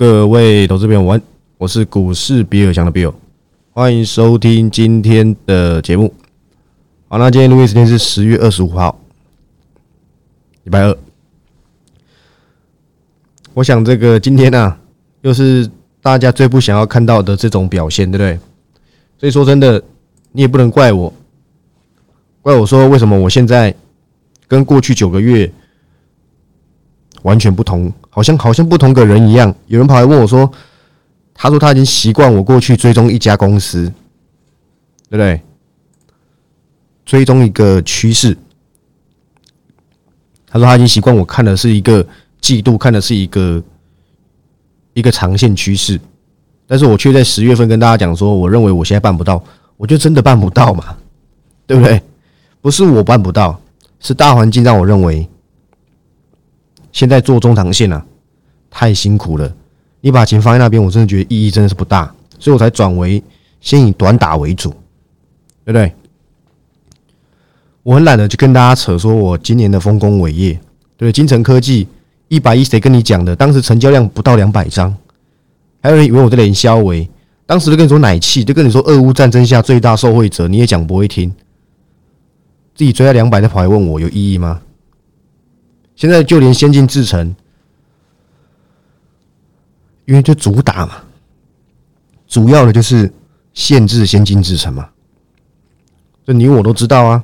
各位投资朋友，晚，我是股市比尔强的 Bill，欢迎收听今天的节目。好，那今天录音时间是十月二十五号，礼拜二。我想这个今天呢，又是大家最不想要看到的这种表现，对不对？所以说真的，你也不能怪我，怪我说为什么我现在跟过去九个月。完全不同，好像好像不同个人一样。有人跑来问我说：“他说他已经习惯我过去追踪一家公司，对不对？追踪一个趋势。他说他已经习惯我看的是一个季度，看的是一个一个长线趋势。但是我却在十月份跟大家讲说，我认为我现在办不到，我就真的办不到嘛，对不对？不是我办不到，是大环境让我认为。”现在做中长线啊，太辛苦了。你把钱放在那边，我真的觉得意义真的是不大，所以我才转为先以短打为主，对不对？我很懒得去跟大家扯，说我今年的丰功伟业，对金城科技一百一，谁跟你讲的？当时成交量不到两百张，还有人以为我在连销为，当时都跟你说奶气，就跟你说俄乌战争下最大受惠者，你也讲不会听，自己追到两百再跑来问我有意义吗？现在就连先进制程，因为就主打嘛，主要的就是限制先进制程嘛，这你我都知道啊，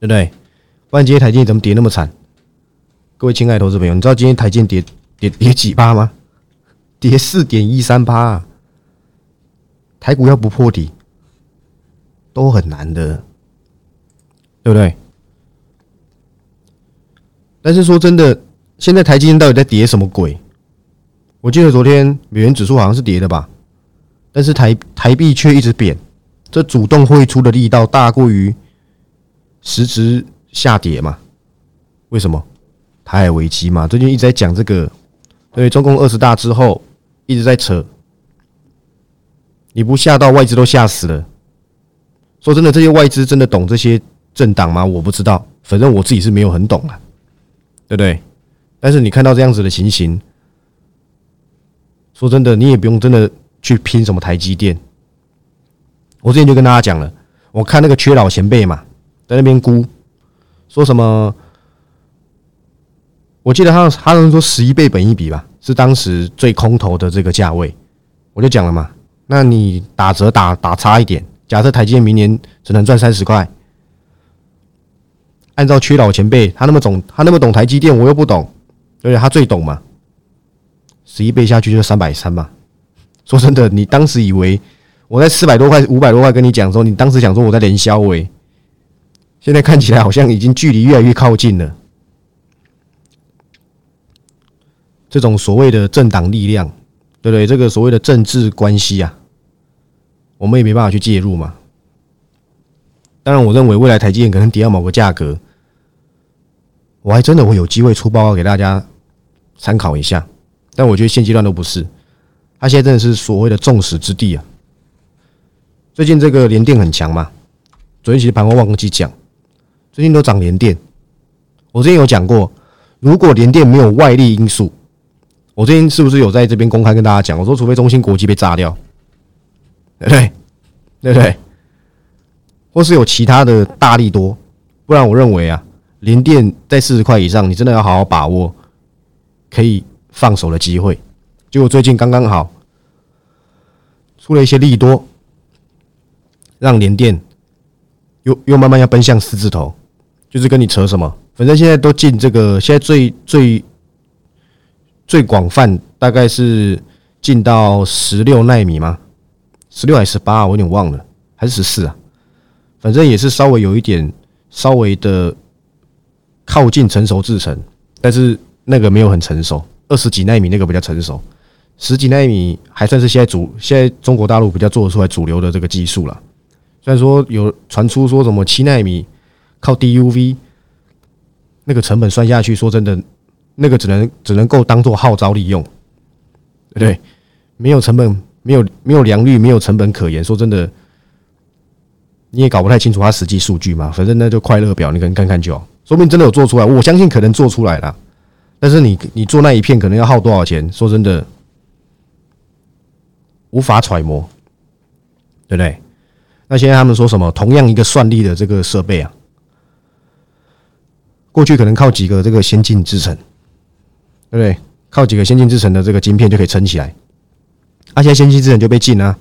对不对？不然今天台积怎么跌那么惨？各位亲爱的投资朋友，你知道今天台积跌跌跌几趴吗？跌四点一三趴，台股要不破底都很难的，对不对？但是说真的，现在台积电到底在跌什么鬼？我记得昨天美元指数好像是跌的吧，但是台台币却一直贬，这主动汇出的力道大过于实质下跌嘛？为什么？台海危机嘛？最近一直在讲这个，对中共二十大之后一直在扯，你不吓到外资都吓死了。说真的，这些外资真的懂这些政党吗？我不知道，反正我自己是没有很懂啊。对不对？但是你看到这样子的情形，说真的，你也不用真的去拼什么台积电。我之前就跟大家讲了，我看那个缺老前辈嘛，在那边估，说什么？我记得他他们说十一倍本一比吧，是当时最空头的这个价位。我就讲了嘛，那你打折打打差一点，假设台积电明年只能赚三十块。按照缺老前辈，他那么懂，他那么懂台积电，我又不懂，对不对？他最懂嘛。十一倍下去就三百三嘛。说真的，你当时以为我在四百多块、五百多块跟你讲说，你当时想说我在连销喂，现在看起来好像已经距离越来越靠近了。这种所谓的政党力量，对不对？这个所谓的政治关系啊，我们也没办法去介入嘛。当然，我认为未来台积电可能跌到某个价格，我还真的会有机会出报告给大家参考一下。但我觉得现阶段都不是，它现在真的是所谓的众矢之的啊。最近这个联电很强嘛，昨天其实盘后忘记讲，最近都涨联电。我之前有讲过，如果联电没有外力因素，我最近是不是有在这边公开跟大家讲？我说，除非中芯国际被炸掉，对不对？对不对？或是有其他的大力多，不然我认为啊，连电在四十块以上，你真的要好好把握可以放手的机会。结果最近刚刚好出了一些利多，让连电又又慢慢要奔向四字头，就是跟你扯什么？反正现在都进这个，现在最最最广泛大概是进到十六纳米吗？十六还是十八？我有点忘了，还是十四啊？反正也是稍微有一点稍微的靠近成熟制程，但是那个没有很成熟，二十几纳米那个比较成熟，十几纳米还算是现在主现在中国大陆比较做得出来主流的这个技术了。虽然说有传出说什么七纳米靠 DUV，那个成本算下去，说真的，那个只能只能够当做号召利用，对不对？没有成本，没有没有良率，没有成本可言。说真的。你也搞不太清楚它实际数据嘛？反正那就快乐表，你可能看看就好。说明真的有做出来，我相信可能做出来了。但是你你做那一片可能要耗多少钱？说真的，无法揣摩，对不对？那现在他们说什么？同样一个算力的这个设备啊，过去可能靠几个这个先进制程，对不对？靠几个先进制程的这个晶片就可以撑起来，而现在先进制程就被禁了。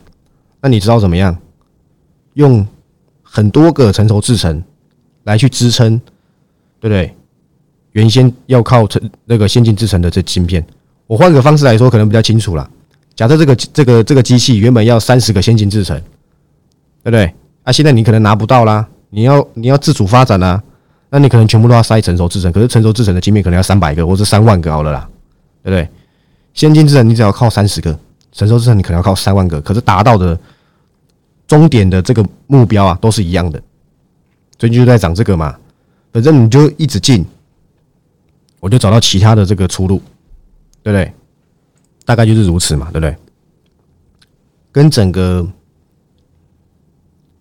那你知道怎么样？用很多个成熟制程来去支撑，对不对？原先要靠成那个先进制程的这晶片，我换个方式来说，可能比较清楚了。假设这个这个这个机器原本要三十个先进制程，对不对？啊，现在你可能拿不到啦，你要你要自主发展啊，那你可能全部都要塞成熟制程，可是成熟制程的晶片可能要三百个或者三万个好了啦，对不对？先进制程你只要靠三十个，成熟制程你可能要靠三万个，可是达到的终点的这个目标啊，都是一样的，所以就在涨这个嘛，反正你就一直进。我就找到其他的这个出路，对不对？大概就是如此嘛，对不对？跟整个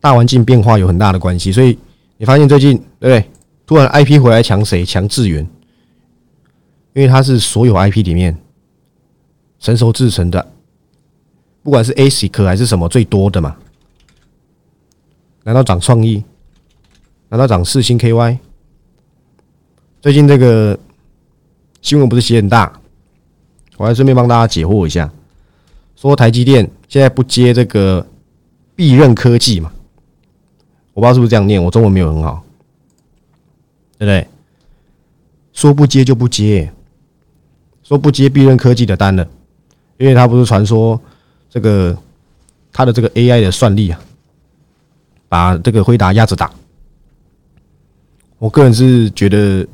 大环境变化有很大的关系，所以你发现最近对不对？突然 IP 回来抢谁？抢智源，因为它是所有 IP 里面成熟制成的，不管是 ASIC 还是什么最多的嘛？难道涨创意？难道涨四星 KY？最近这个。新闻不是写很大，我还顺便帮大家解惑一下，说台积电现在不接这个必任科技嘛？我不知道是不是这样念，我中文没有很好，对不对？说不接就不接，说不接必任科技的单了，因为他不是传说这个他的这个 AI 的算力啊，把这个辉达压着打。我个人是觉得，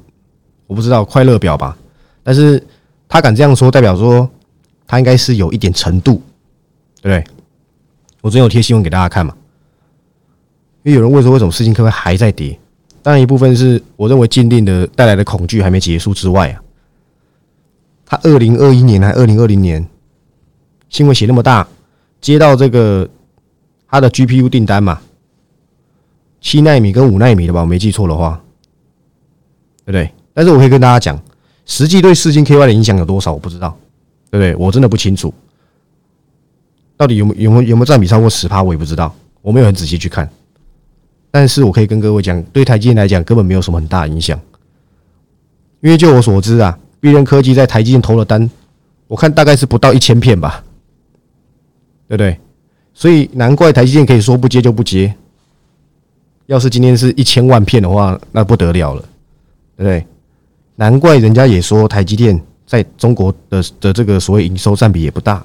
我不知道快乐表吧。但是他敢这样说，代表说他应该是有一点程度，对不对？我昨天有贴新闻给大家看嘛，因为有人问说为什么四星科还在跌？当然一部分是我认为禁令的带来的恐惧还没结束之外啊，他二零二一年还二零二零年新闻写那么大，接到这个他的 GPU 订单嘛，七纳米跟五纳米的吧，我没记错的话，对不对？但是我可以跟大家讲。实际对四星 KY 的影响有多少？我不知道，对不对？我真的不清楚，到底有没有没有有没有占比超过十趴？我也不知道，我没有很仔细去看。但是我可以跟各位讲，对台积电来讲根本没有什么很大影响，因为就我所知啊，必人科技在台积电投了单，我看大概是不到一千片吧，对不对？所以难怪台积电可以说不接就不接。要是今天是一千万片的话，那不得了了，对不对？难怪人家也说台积电在中国的的这个所谓营收占比也不大，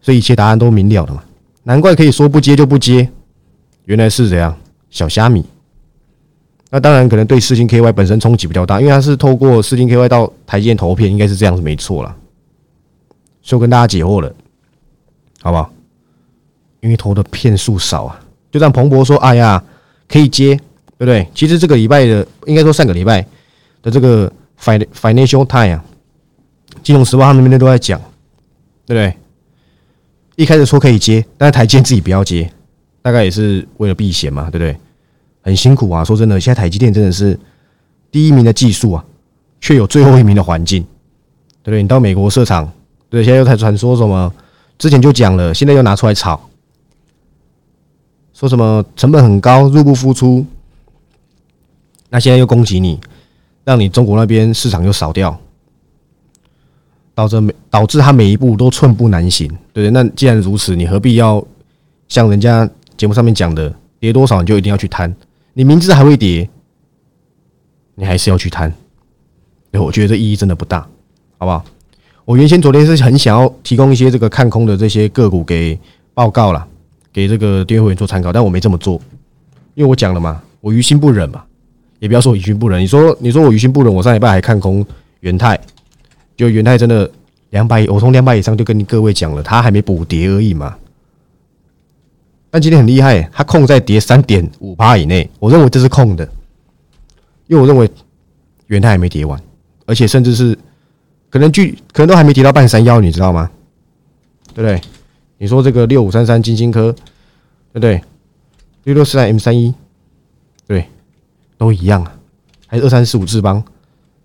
所以一切答案都明了的嘛。难怪可以说不接就不接，原来是这样小虾米。那当然可能对四星 KY 本身冲击比较大，因为它是透过四星 KY 到台积电投片，应该是这样子没错了。就跟大家解惑了，好不好？因为投的片数少啊，就像彭博说，哎呀，可以接。对不对？其实这个礼拜的，应该说上个礼拜的这个 Fin Financial Time 啊，金融时报他们那边都在讲，对不对？一开始说可以接，但是台积电自己不要接，大概也是为了避险嘛，对不对？很辛苦啊，说真的，现在台积电真的是第一名的技术啊，却有最后一名的环境，对不对？你到美国设厂，对，现在又在传说什么？之前就讲了，现在又拿出来炒，说什么成本很高，入不敷出。那现在又攻击你，让你中国那边市场又少掉，导致每导致他每一步都寸步难行，对？那既然如此，你何必要像人家节目上面讲的，跌多少你就一定要去贪？你明知还会跌，你还是要去贪？对，我觉得这意义真的不大，好不好？我原先昨天是很想要提供一些这个看空的这些个股给报告了，给这个订阅会员做参考，但我没这么做，因为我讲了嘛，我于心不忍嘛。也不要说我于心不忍，你说你说我于心不忍，我上礼拜还看空元泰，就元泰真的两百，我从两百以上就跟各位讲了，它还没补跌而已嘛。但今天很厉害，它控在跌三点五趴以内，我认为这是空的，因为我认为元泰还没跌完，而且甚至是可能距可能都还没跌到半山腰，你知道吗？对不对？你说这个六五三三金星科，对不对？六六四三 M 三一，对。都一样啊，还是二三四五智邦，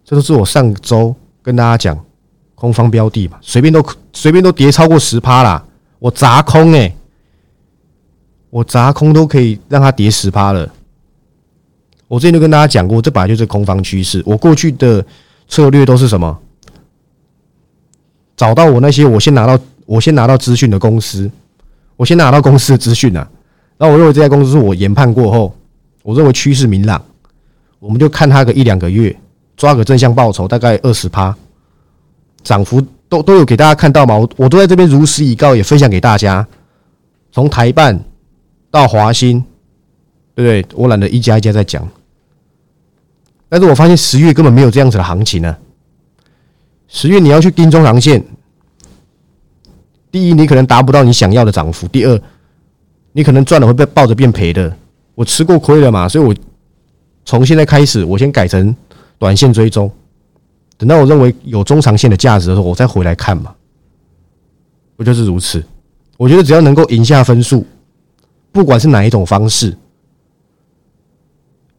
这都是我上周跟大家讲空方标的嘛，随便都随便都跌超过十趴啦，我砸空哎，我砸空都可以让它跌十趴了。我之前就跟大家讲过，这本来就是空方趋势。我过去的策略都是什么？找到我那些我先拿到我先拿到资讯的公司，我先拿到公司的资讯啊。然后我认为这家公司是我研判过后，我认为趋势明朗，我们就看它个一两个月，抓个正向报酬，大概二十趴，涨幅都都有给大家看到嘛。我我都在这边如实以告，也分享给大家。从台办到华兴。对不对？我懒得一家一家在讲，但是我发现十月根本没有这样子的行情呢。十月你要去盯中长线，第一你可能达不到你想要的涨幅，第二你可能赚了会被抱着变赔的。我吃过亏了嘛，所以我从现在开始，我先改成短线追踪，等到我认为有中长线的价值的时候，我再回来看嘛。不就是如此？我觉得只要能够赢下分数，不管是哪一种方式。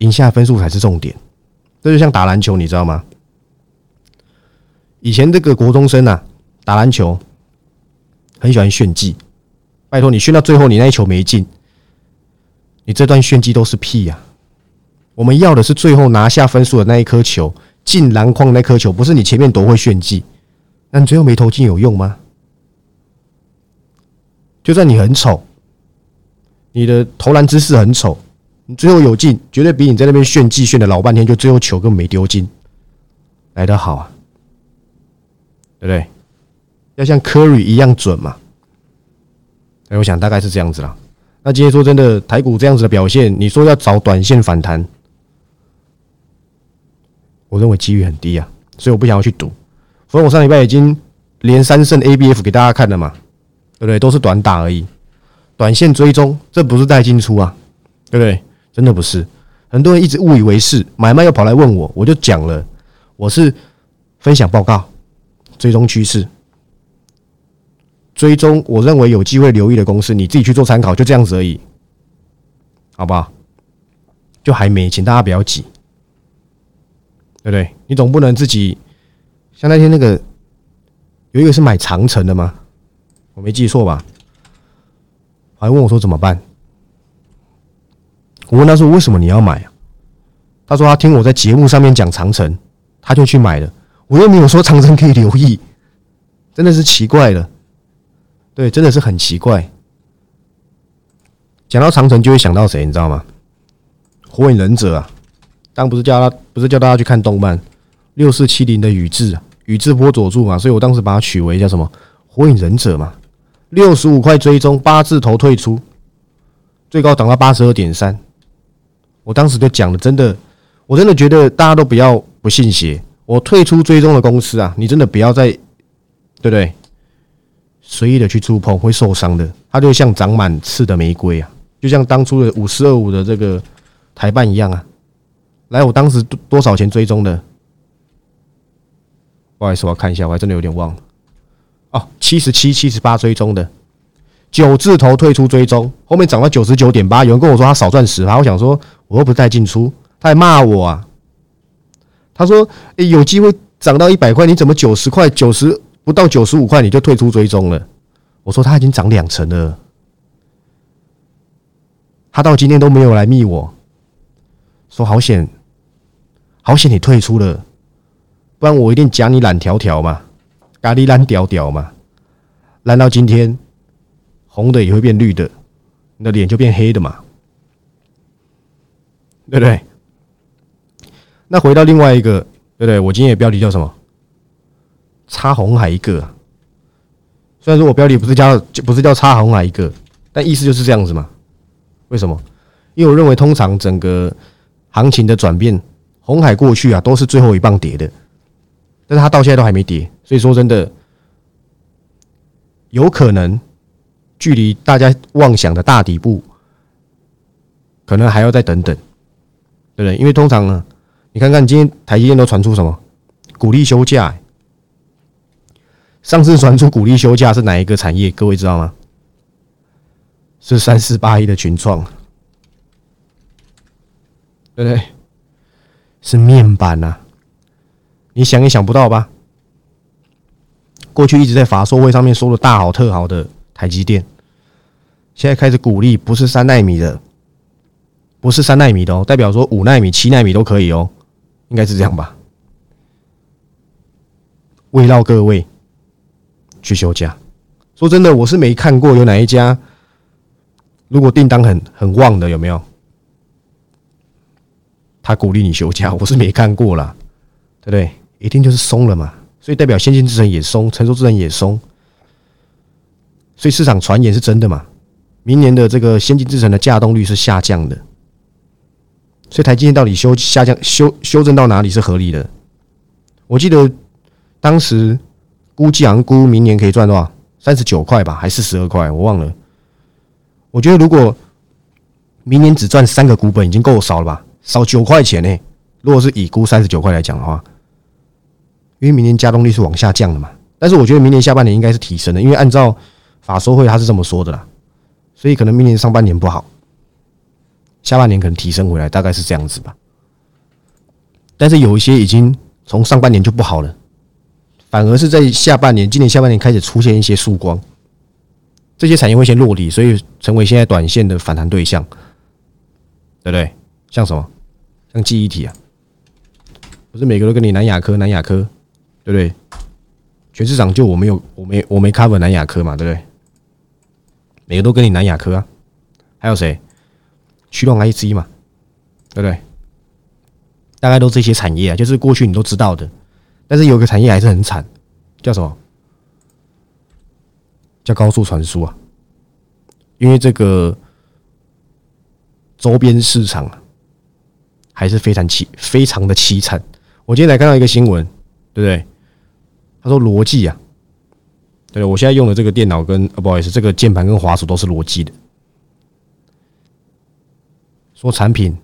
赢下分数才是重点，这就像打篮球，你知道吗？以前这个国中生啊，打篮球很喜欢炫技。拜托你炫到最后，你那一球没进，你这段炫技都是屁呀！我们要的是最后拿下分数的那一颗球，进篮筐那颗球，不是你前面多会炫技，那你最后没投进有用吗？就算你很丑，你的投篮姿势很丑。你最后有进，绝对比你在那边炫技炫的老半天，就最后球根本没丢进来的好啊，对不对？要像科瑞一样准嘛？哎，我想大概是这样子啦。那今天说真的，台股这样子的表现，你说要找短线反弹，我认为机遇很低啊，所以我不想要去赌。所以我上礼拜已经连三胜 A B F 给大家看了嘛，对不对？都是短打而已，短线追踪，这不是带进出啊，对不对？真的不是，很多人一直误以为是买卖，又跑来问我，我就讲了，我是分享报告，追踪趋势，追踪我认为有机会留意的公司，你自己去做参考，就这样子而已，好不好？就还没，请大家不要急，对不对？你总不能自己像那天那个有一个是买长城的吗？我没记错吧？还问我说怎么办？我问他说：“为什么你要买？”他说：“他听我在节目上面讲长城，他就去买了。我又没有说长城可以留意，真的是奇怪了。对，真的是很奇怪。讲到长城，就会想到谁？你知道吗？火影忍者啊！当不是叫他，不是叫大家去看动漫六四七零的宇智，宇智波佐助嘛。所以我当时把它取为叫什么？火影忍者嘛。六十五块追踪，八字头退出，最高涨到八十二点三。”我当时就讲了，真的，我真的觉得大家都不要不信邪。我退出追踪的公司啊，你真的不要再，对不对？随意的去触碰会受伤的。它就像长满刺的玫瑰啊，就像当初的五四二五的这个台办一样啊。来，我当时多多少钱追踪的？不好意思，我要看一下，我还真的有点忘了。哦，七十七、七十八追踪的。九字头退出追踪，后面涨到九十九点八。有人跟我说他少赚十趴，我想说我又不带进出，他还骂我啊。他说：“，有机会涨到一百块，你怎么九十块、九十不到九十五块你就退出追踪了？”我说他已经涨两成了，他到今天都没有来密我，说好险，好险你退出了，不然我一定讲你懒条条嘛，咖喱懒屌屌嘛，烂到今天。红的也会变绿的，你的脸就变黑的嘛，对不对？那回到另外一个，对不对？我今天的标题叫什么？插红海一个。虽然说我标题不是叫不是叫插红海一个，但意思就是这样子嘛。为什么？因为我认为通常整个行情的转变，红海过去啊都是最后一棒跌的，但是它到现在都还没跌，所以说真的有可能。距离大家妄想的大底部，可能还要再等等，对不对？因为通常呢，你看看今天台积电都传出什么鼓励休假，上次传出鼓励休假是哪一个产业？各位知道吗？是三四八一的群创，对不对？是面板呐，你想也想不到吧？过去一直在法说会上面说的大好特好的台积电，现在开始鼓励不是三纳米的，不是三纳米的哦，代表说五纳米、七纳米都可以哦，应该是这样吧？慰劳各位去休假。说真的，我是没看过有哪一家，如果订单很很旺的有没有？他鼓励你休假，我是没看过啦，对不对？一定就是松了嘛，所以代表先进制程也松，成熟制程也松，所以市场传言是真的嘛？明年的这个先进制程的价动率是下降的，所以台积电到底修下降修修正到哪里是合理的？我记得当时估计好像估明年可以赚多少？三十九块吧，还是十二块？我忘了。我觉得如果明年只赚三个股本已经够少了吧？少九块钱呢？如果是以估三十九块来讲的话，因为明年加动率是往下降的嘛。但是我觉得明年下半年应该是提升的，因为按照法说会他是这么说的啦，所以可能明年上半年不好，下半年可能提升回来，大概是这样子吧。但是有一些已经从上半年就不好了。反而是在下半年，今年下半年开始出现一些曙光，这些产业会先落地，所以成为现在短线的反弹对象，对不对？像什么？像记忆体啊，不是每个都跟你南亚科、南亚科，对不对？全市场就我没有，我没我没 cover 南亚科嘛，对不对？每个都跟你南亚科啊，还有谁？驱动 IC 嘛，对不对？大概都这些产业啊，就是过去你都知道的。但是有个产业还是很惨，叫什么？叫高速传输啊！因为这个周边市场，还是非常凄非常的凄惨。我今天才看到一个新闻，对不对？他说逻辑啊，对我现在用的这个电脑跟不好意思，这个键盘跟滑鼠都是逻辑的，说产品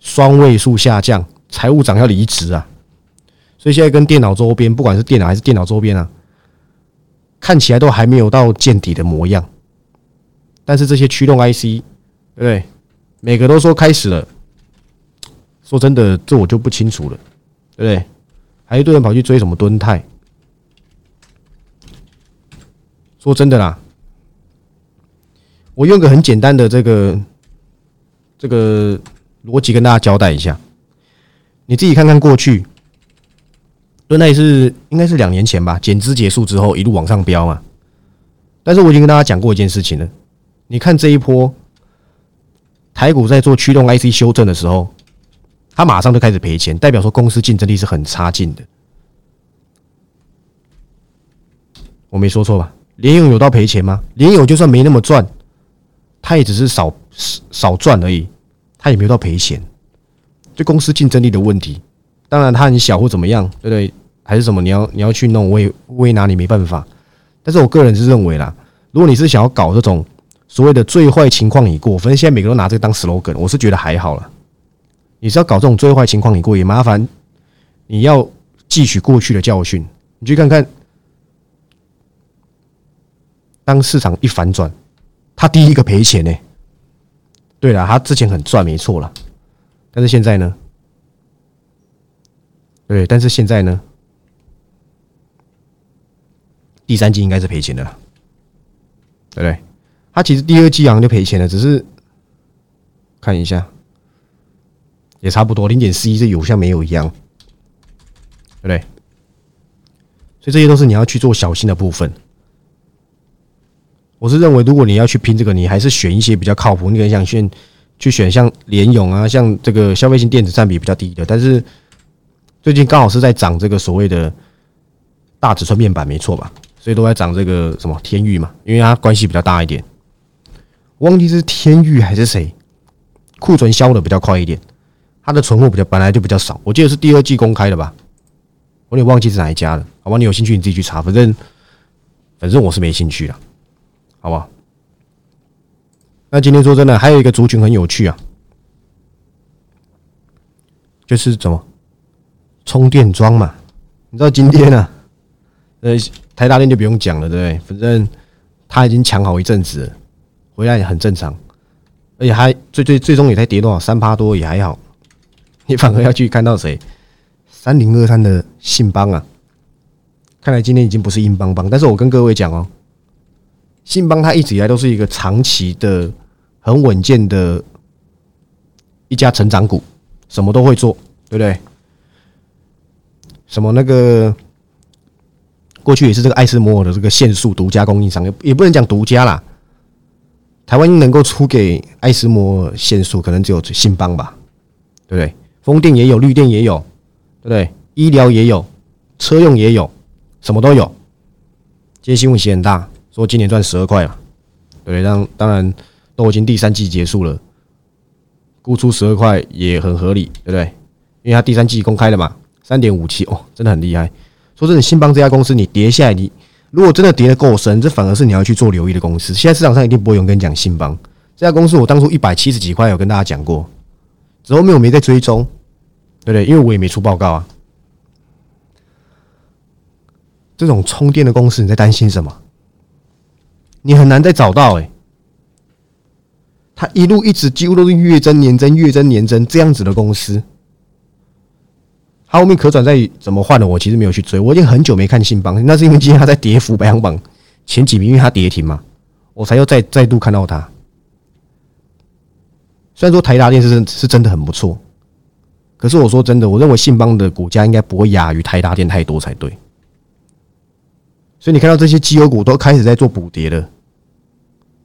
双位数下降，财务长要离职啊！所以现在跟电脑周边，不管是电脑还是电脑周边啊，看起来都还没有到见底的模样。但是这些驱动 IC，对不对？每个都说开始了。说真的，这我就不清楚了，对不对？还一堆人跑去追什么敦泰。说真的啦，我用个很简单的这个这个逻辑跟大家交代一下，你自己看看过去。对，那也是应该是两年前吧，减资结束之后一路往上飙嘛。但是我已经跟大家讲过一件事情了，你看这一波台股在做驱动 IC 修正的时候，它马上就开始赔钱，代表说公司竞争力是很差劲的。我没说错吧？联勇有到赔钱吗？联勇就算没那么赚，他也只是少少赚而已，他也没有到赔钱，这公司竞争力的问题。当然它很小或怎么样，对不对？还是什么？你要你要去弄，我也我也拿你没办法。但是我个人是认为啦，如果你是想要搞这种所谓的最坏情况已过，反正现在每个人都拿这个当 slogan，我是觉得还好了。你是要搞这种最坏情况已过，也麻烦你要汲取过去的教训。你去看看，当市场一反转，他第一个赔钱呢。对了，他之前很赚，没错了，但是现在呢？对，但是现在呢？第三季应该是赔钱的，对不对？他其实第二季好像就赔钱了，只是看一下，也差不多零点四一，这有像没有一样，对不对？所以这些都是你要去做小心的部分。我是认为，如果你要去拼这个，你还是选一些比较靠谱。你可能想选去选像联勇啊，像这个消费性电子占比比较低的，但是最近刚好是在涨这个所谓的大尺寸面板，没错吧？所以都在涨这个什么天域嘛，因为它关系比较大一点。忘记是天域还是谁，库存销的比较快一点，它的存货比较本来就比较少。我记得是第二季公开的吧，我有点忘记是哪一家了。好吧，你有兴趣你自己去查，反正反正我是没兴趣了，好不好？那今天说真的，还有一个族群很有趣啊，就是怎么充电桩嘛？你知道今天呢？呃。台大电就不用讲了，对不对？反正他已经抢好一阵子，回来也很正常，而且还最最最终也才跌多少三趴多也还好。你反而要去看到谁？三零二三的信邦啊，看来今天已经不是硬邦邦，但是我跟各位讲哦，信邦它一直以来都是一个长期的、很稳健的一家成长股，什么都会做，对不对？什么那个过去也是这个爱斯摩尔的这个限速独家供应商，也也不能讲独家啦。台湾能够出给爱斯摩尔限速，可能只有信邦吧，对不对？风电也有，绿电也有，对不对？医疗也有，车用也有，什么都有。今天新闻写很大，说今年赚十二块了，对，当当然都已经第三季结束了，估出十二块也很合理，对不对？因为它第三季公开了嘛。三点五七哦，真的很厉害。说真的，信邦这家公司，你跌下来，你如果真的跌得够深，这反而是你要去做留意的公司。现在市场上一定不会有人跟你讲信邦这家公司。我当初一百七十几块有跟大家讲过，之后面我没在追踪，对不对？因为我也没出报告啊。这种充电的公司，你在担心什么？你很难再找到哎。它一路一直几乎都是月增年增、月增年增这样子的公司。它后面可转债怎么换的？我其实没有去追，我已经很久没看信邦，那是因为今天它在跌幅排行榜前几名，因为它跌停嘛，我才又再再度看到它。虽然说台达电是是真的很不错，可是我说真的，我认为信邦的股价应该不会亚于台达电太多才对。所以你看到这些绩优股都开始在做补跌了，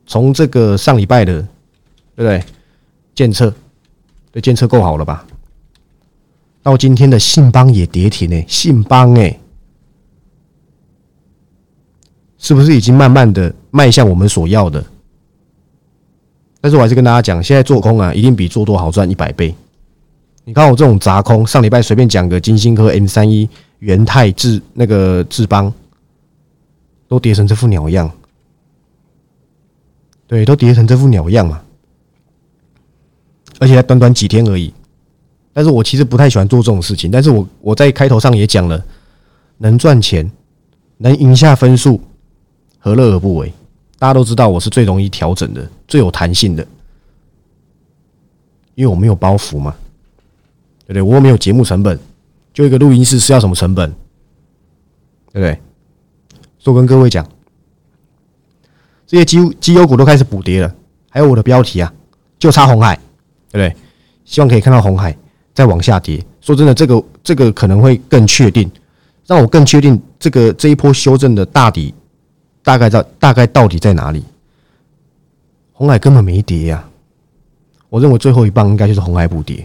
从这个上礼拜的，对不对？监测，对监测够好了吧？到今天的信邦也跌停呢，信邦哎，是不是已经慢慢的迈向我们所要的？但是我还是跟大家讲，现在做空啊，一定比做多好赚一百倍。你看我这种砸空，上礼拜随便讲个金星科 M 三一、元泰智那个智邦，都跌成这副鸟样。对，都跌成这副鸟样嘛，而且才短短几天而已。但是我其实不太喜欢做这种事情，但是我我在开头上也讲了，能赚钱，能赢下分数，何乐而不为？大家都知道我是最容易调整的，最有弹性的，因为我没有包袱嘛，对不对？我又没有节目成本，就一个录音室是要什么成本？对不对？就跟各位讲，这些基基优股都开始补跌了，还有我的标题啊，就差红海，对不对？希望可以看到红海。再往下跌，说真的，这个这个可能会更确定，让我更确定这个这一波修正的大底大概在大概到底在哪里？红海根本没跌呀，我认为最后一棒应该就是红海补跌，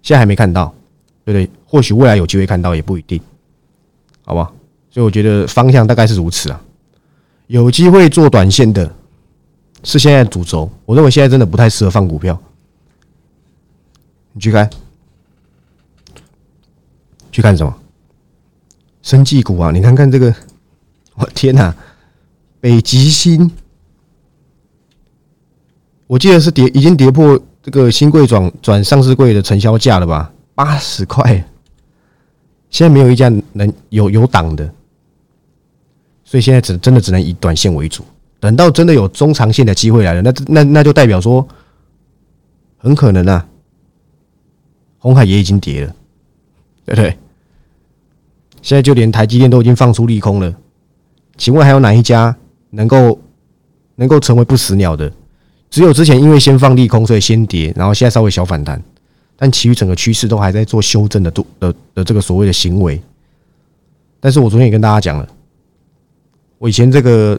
现在还没看到，对不对？或许未来有机会看到也不一定，好吧？所以我觉得方向大概是如此啊，有机会做短线的是现在主轴，我认为现在真的不太适合放股票，你去看。去看什么？生技股啊！你看看这个，我天哪！北极星，我记得是跌，已经跌破这个新贵转转上市贵的成交价了吧？八十块，现在没有一家能有有档的，所以现在只真的只能以短线为主。等到真的有中长线的机会来了，那那那就代表说，很可能啊，红海也已经跌了，对不对？现在就连台积电都已经放出利空了，请问还有哪一家能够能够成为不死鸟的？只有之前因为先放利空，所以先跌，然后现在稍微小反弹，但其余整个趋势都还在做修正的度的的这个所谓的行为。但是我昨天也跟大家讲了，我以前这个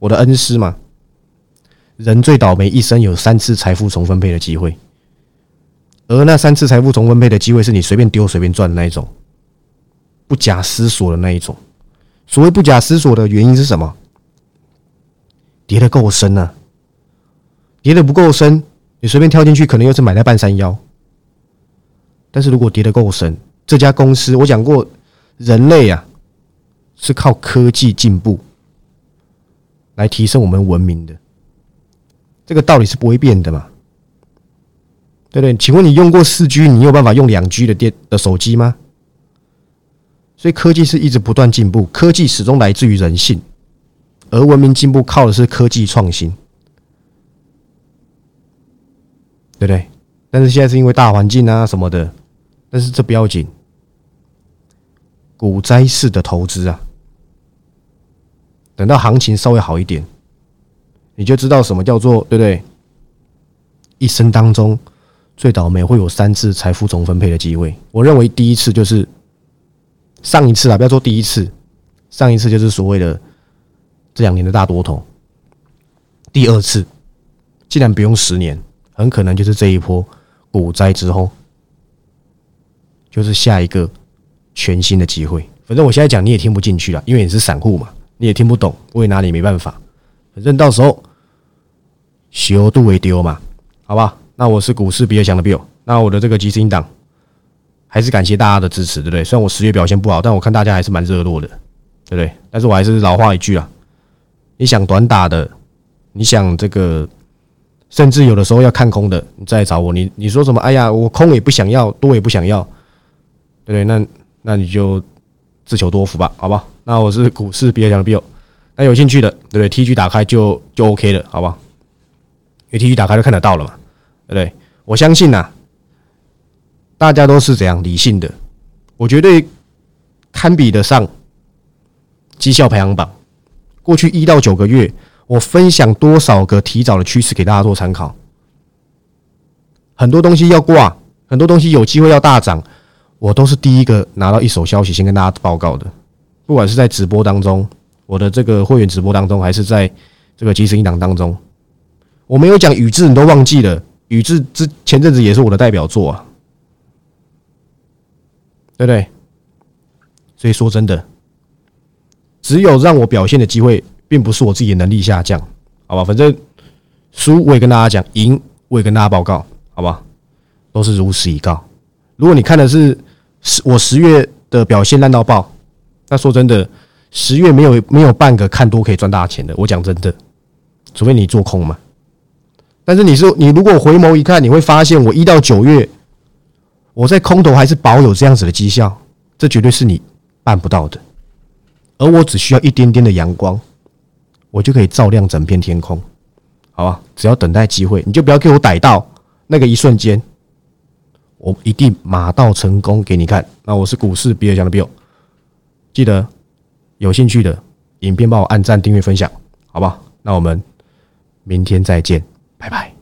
我的恩师嘛，人最倒霉，一生有三次财富重分配的机会，而那三次财富重分配的机会是你随便丢随便赚的那一种。不假思索的那一种，所谓不假思索的原因是什么？跌的够深呢？跌的不够深，你随便跳进去，可能又是买在半山腰。但是如果跌的够深，这家公司我讲过，人类啊是靠科技进步来提升我们文明的，这个道理是不会变的嘛？对不对？请问你用过四 G，你有办法用两 G 的电的手机吗？所以科技是一直不断进步，科技始终来自于人性，而文明进步靠的是科技创新，对不对？但是现在是因为大环境啊什么的，但是这不要紧，股灾式的投资啊，等到行情稍微好一点，你就知道什么叫做对不对？一生当中最倒霉会有三次财富总分配的机会。我认为第一次就是上一次啊，不要说第一次，上一次就是所谓的这两年的大多头。第二次，既然不用十年，很可能就是这一波股灾之后，就是下一个全新的机会。反正我现在讲你也听不进去了，因为你是散户嘛，你也听不懂，我也拿你没办法。反正到时候修度为丢嘛，好吧？那我是股市比较强的 Bill，那我的这个基金党还是感谢大家的支持，对不对？虽然我十月表现不好，但我看大家还是蛮热络的，对不对？但是我还是老话一句啊，你想短打的。你想这个，甚至有的时候要看空的，你再找我。你你说什么？哎呀，我空也不想要，多也不想要，对不对？那那你就自求多福吧，好吧？那我是股市比较强的 Bill，那有兴趣的，对不对？T G 打开就就 OK 了，好不好？因为 T G 打开就看得到了嘛，对不对？我相信呐，大家都是怎样理性的，我绝对堪比得上绩效排行榜，过去一到九个月。我分享多少个提早的趋势给大家做参考，很多东西要挂，很多东西有机会要大涨，我都是第一个拿到一手消息先跟大家报告的。不管是在直播当中，我的这个会员直播当中，还是在这个即时音档当中，我没有讲宇智，你都忘记了。宇智之前阵子也是我的代表作啊，对不对？所以说真的，只有让我表现的机会。并不是我自己的能力下降，好吧？反正输我也跟大家讲，赢我也跟大家报告，好吧？都是如实以告。如果你看的是十我十月的表现烂到爆，那说真的，十月没有没有半个看多可以赚大钱的。我讲真的，除非你做空嘛。但是你说你如果回眸一看，你会发现我一到九月我在空头还是保有这样子的绩效，这绝对是你办不到的。而我只需要一点点的阳光。我就可以照亮整片天空，好吧？只要等待机会，你就不要给我逮到那个一瞬间，我一定马到成功给你看。那我是股市比尔强的 Bill，记得有兴趣的影片帮我按赞、订阅、分享，好不好？那我们明天再见，拜拜。